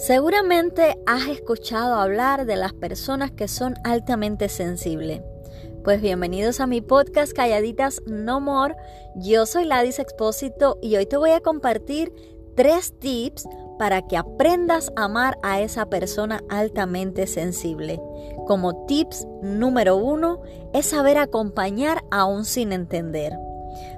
Seguramente has escuchado hablar de las personas que son altamente sensibles. Pues bienvenidos a mi podcast Calladitas No More. Yo soy Ladis Expósito y hoy te voy a compartir tres tips para que aprendas a amar a esa persona altamente sensible. Como tips número uno es saber acompañar aún sin entender.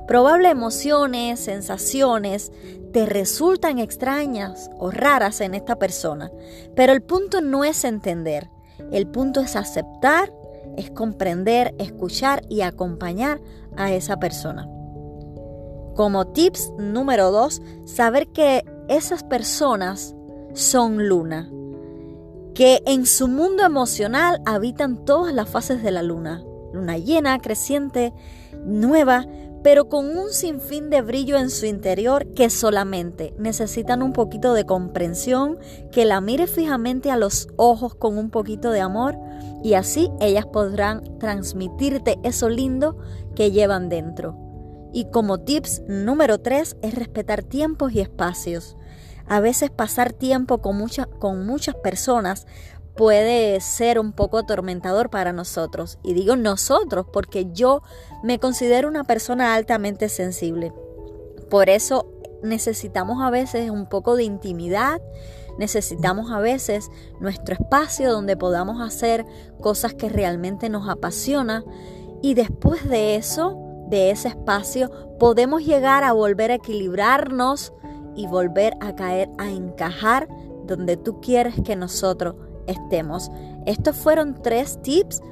Probables emociones, sensaciones te resultan extrañas o raras en esta persona, pero el punto no es entender, el punto es aceptar, es comprender, escuchar y acompañar a esa persona. Como tips número dos, saber que esas personas son luna, que en su mundo emocional habitan todas las fases de la luna, luna llena, creciente, nueva, pero con un sinfín de brillo en su interior que solamente necesitan un poquito de comprensión, que la mire fijamente a los ojos con un poquito de amor y así ellas podrán transmitirte eso lindo que llevan dentro. Y como tips número 3 es respetar tiempos y espacios. A veces pasar tiempo con, con muchas personas puede ser un poco atormentador para nosotros. Y digo nosotros porque yo me considero una persona altamente sensible. Por eso necesitamos a veces un poco de intimidad, necesitamos a veces nuestro espacio donde podamos hacer cosas que realmente nos apasiona y después de eso, de ese espacio, podemos llegar a volver a equilibrarnos y volver a caer, a encajar donde tú quieres que nosotros estemos. Estos fueron tres tips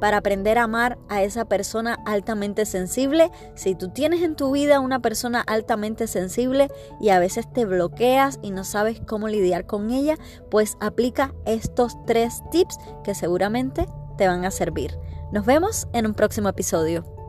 para aprender a amar a esa persona altamente sensible. Si tú tienes en tu vida una persona altamente sensible y a veces te bloqueas y no sabes cómo lidiar con ella, pues aplica estos tres tips que seguramente te van a servir. Nos vemos en un próximo episodio.